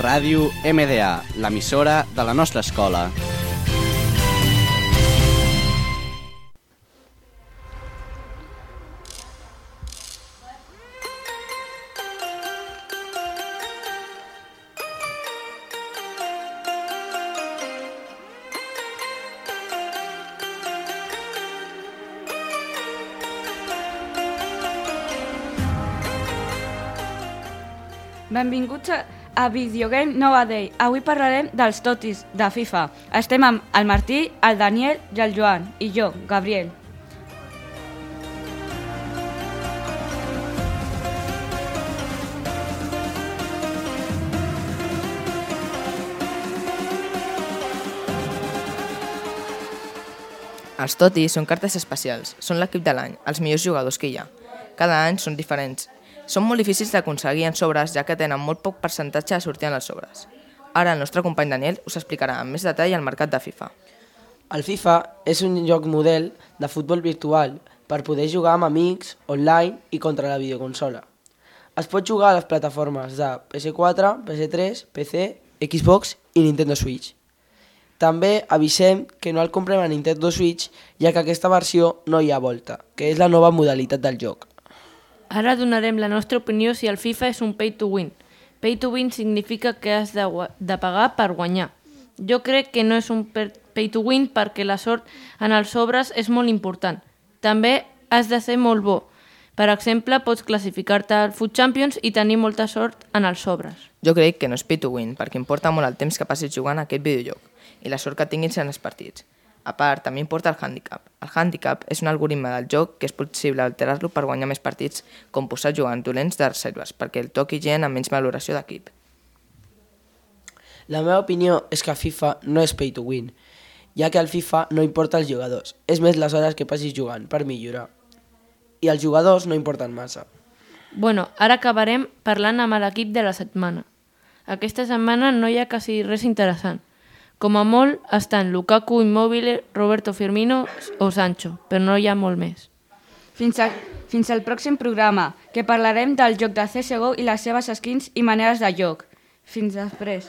Ràdio MDA, l'emissora de la nostra escola. Benvinguts a, a Videogame Nova Day. Avui parlarem dels totis de FIFA. Estem amb el Martí, el Daniel i el Joan. I jo, Gabriel. Els totis són cartes especials, són l'equip de l'any, els millors jugadors que hi ha. Cada any són diferents. Són molt difícils d'aconseguir en sobres, ja que tenen molt poc percentatge de sortir en els sobres. Ara el nostre company Daniel us explicarà amb més detall el mercat de FIFA. El FIFA és un joc model de futbol virtual per poder jugar amb amics, online i contra la videoconsola. Es pot jugar a les plataformes de PS4, PS3, PC, Xbox i Nintendo Switch. També avisem que no el comprem a Nintendo Switch, ja que aquesta versió no hi ha volta, que és la nova modalitat del joc. Ara donarem la nostra opinió si el FIFA és un pay to win. Pay to win significa que has de, de pagar per guanyar. Jo crec que no és un pay to win perquè la sort en els sobres és molt important. També has de ser molt bo. Per exemple, pots classificar-te al Food Champions i tenir molta sort en els sobres. Jo crec que no és pay to win, perquè importa molt el temps que passis jugant a aquest videojoc i la sort que tinguis en els partits. A part, també importa el handicap. El handicap és un algoritme del joc que és possible alterar-lo per guanyar més partits, com posar jugant dolents de reserves, perquè el toqui gent amb menys valoració d'equip. La meva opinió és que FIFA no és pay to win, ja que al FIFA no importa els jugadors, és més les hores que passis jugant per millorar. I els jugadors no importen massa. Bueno, ara acabarem parlant amb l'equip de la setmana. Aquesta setmana no hi ha quasi res interessant. Com a molt estan Lukaku, Immobile, Roberto Firmino o Sancho, però no hi ha molt més. Fins, a, fins al pròxim programa, que parlarem del joc de CSGO i les seves skins i maneres de joc. Fins després.